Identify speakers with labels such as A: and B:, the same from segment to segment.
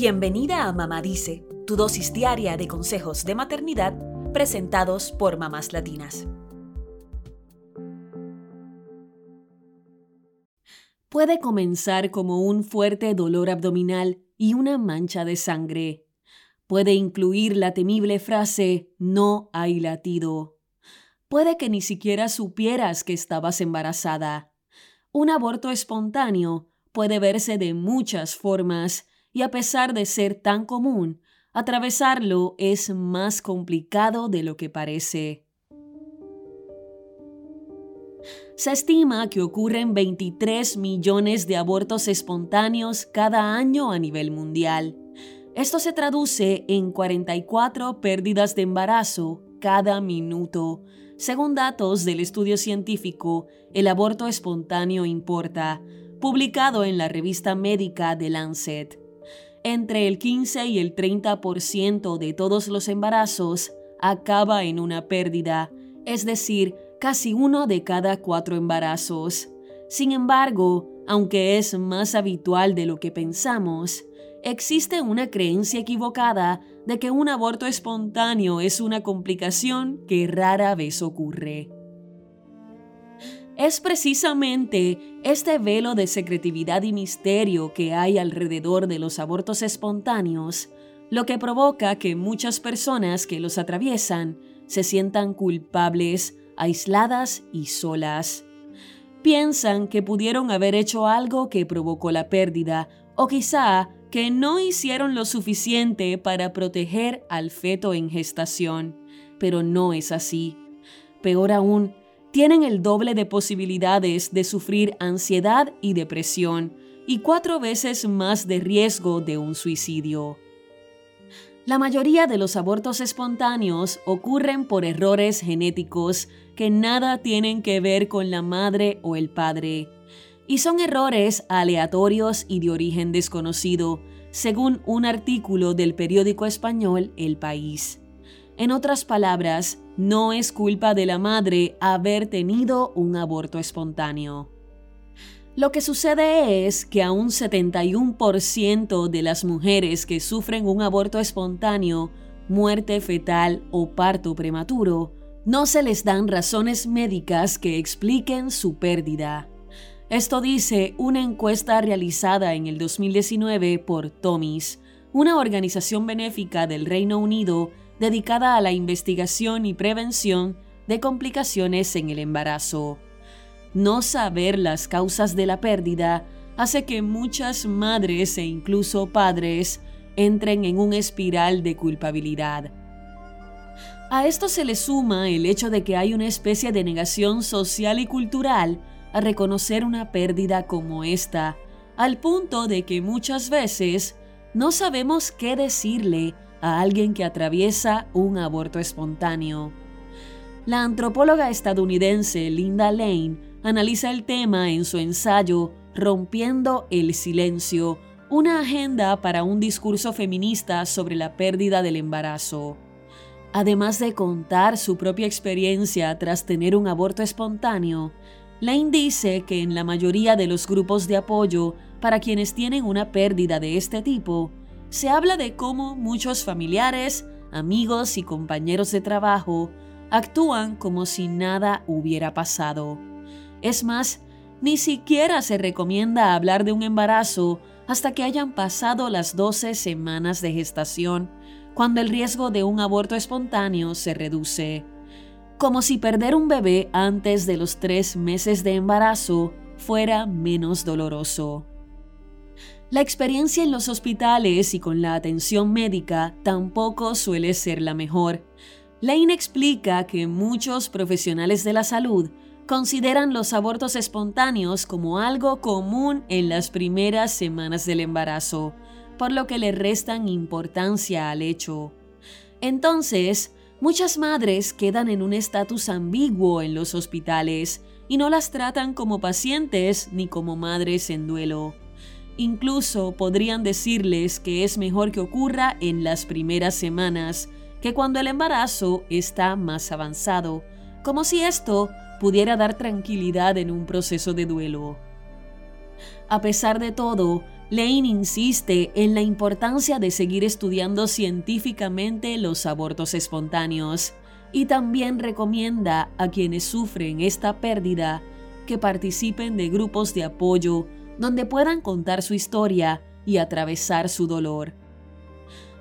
A: Bienvenida a Mamá Dice, tu dosis diaria de consejos de maternidad presentados por mamás latinas. Puede comenzar como un fuerte dolor abdominal y una mancha de sangre. Puede incluir la temible frase no hay latido. Puede que ni siquiera supieras que estabas embarazada. Un aborto espontáneo puede verse de muchas formas y a pesar de ser tan común, atravesarlo es más complicado de lo que parece. Se estima que ocurren 23 millones de abortos espontáneos cada año a nivel mundial. Esto se traduce en 44 pérdidas de embarazo cada minuto. Según datos del estudio científico El aborto espontáneo importa, publicado en la revista médica The Lancet. Entre el 15 y el 30% de todos los embarazos acaba en una pérdida, es decir, casi uno de cada cuatro embarazos. Sin embargo, aunque es más habitual de lo que pensamos, existe una creencia equivocada de que un aborto espontáneo es una complicación que rara vez ocurre. Es precisamente este velo de secretividad y misterio que hay alrededor de los abortos espontáneos lo que provoca que muchas personas que los atraviesan se sientan culpables, aisladas y solas. Piensan que pudieron haber hecho algo que provocó la pérdida o quizá que no hicieron lo suficiente para proteger al feto en gestación, pero no es así. Peor aún, tienen el doble de posibilidades de sufrir ansiedad y depresión y cuatro veces más de riesgo de un suicidio. La mayoría de los abortos espontáneos ocurren por errores genéticos que nada tienen que ver con la madre o el padre, y son errores aleatorios y de origen desconocido, según un artículo del periódico español El País. En otras palabras, no es culpa de la madre haber tenido un aborto espontáneo. Lo que sucede es que a un 71% de las mujeres que sufren un aborto espontáneo, muerte fetal o parto prematuro, no se les dan razones médicas que expliquen su pérdida. Esto dice una encuesta realizada en el 2019 por Tomis, una organización benéfica del Reino Unido dedicada a la investigación y prevención de complicaciones en el embarazo. No saber las causas de la pérdida hace que muchas madres e incluso padres entren en un espiral de culpabilidad. A esto se le suma el hecho de que hay una especie de negación social y cultural a reconocer una pérdida como esta, al punto de que muchas veces no sabemos qué decirle a alguien que atraviesa un aborto espontáneo. La antropóloga estadounidense Linda Lane analiza el tema en su ensayo Rompiendo el Silencio, una agenda para un discurso feminista sobre la pérdida del embarazo. Además de contar su propia experiencia tras tener un aborto espontáneo, Lane dice que en la mayoría de los grupos de apoyo para quienes tienen una pérdida de este tipo, se habla de cómo muchos familiares, amigos y compañeros de trabajo actúan como si nada hubiera pasado. Es más, ni siquiera se recomienda hablar de un embarazo hasta que hayan pasado las 12 semanas de gestación, cuando el riesgo de un aborto espontáneo se reduce. Como si perder un bebé antes de los tres meses de embarazo fuera menos doloroso. La experiencia en los hospitales y con la atención médica tampoco suele ser la mejor. Lane explica que muchos profesionales de la salud consideran los abortos espontáneos como algo común en las primeras semanas del embarazo, por lo que le restan importancia al hecho. Entonces, muchas madres quedan en un estatus ambiguo en los hospitales y no las tratan como pacientes ni como madres en duelo. Incluso podrían decirles que es mejor que ocurra en las primeras semanas que cuando el embarazo está más avanzado, como si esto pudiera dar tranquilidad en un proceso de duelo. A pesar de todo, Lane insiste en la importancia de seguir estudiando científicamente los abortos espontáneos y también recomienda a quienes sufren esta pérdida que participen de grupos de apoyo donde puedan contar su historia y atravesar su dolor.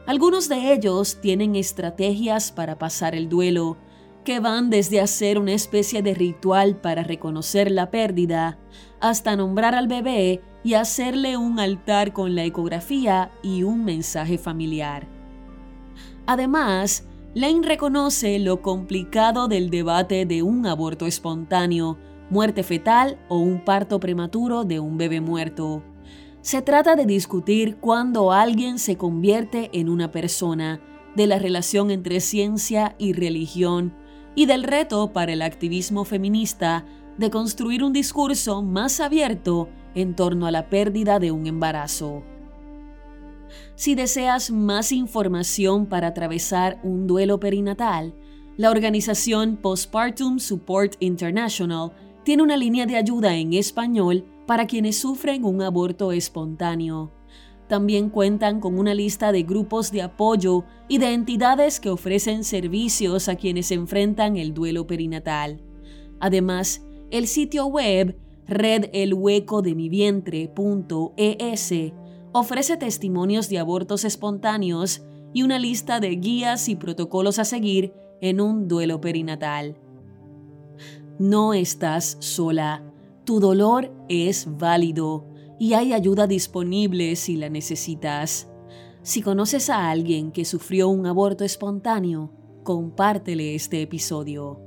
A: Algunos de ellos tienen estrategias para pasar el duelo, que van desde hacer una especie de ritual para reconocer la pérdida, hasta nombrar al bebé y hacerle un altar con la ecografía y un mensaje familiar. Además, Lane reconoce lo complicado del debate de un aborto espontáneo, muerte fetal o un parto prematuro de un bebé muerto. Se trata de discutir cuándo alguien se convierte en una persona, de la relación entre ciencia y religión, y del reto para el activismo feminista de construir un discurso más abierto en torno a la pérdida de un embarazo. Si deseas más información para atravesar un duelo perinatal, la organización Postpartum Support International tiene una línea de ayuda en español para quienes sufren un aborto espontáneo. También cuentan con una lista de grupos de apoyo y de entidades que ofrecen servicios a quienes enfrentan el duelo perinatal. Además, el sitio web redelhuecodemivientre.es ofrece testimonios de abortos espontáneos y una lista de guías y protocolos a seguir en un duelo perinatal. No estás sola. Tu dolor es válido y hay ayuda disponible si la necesitas. Si conoces a alguien que sufrió un aborto espontáneo, compártele este episodio.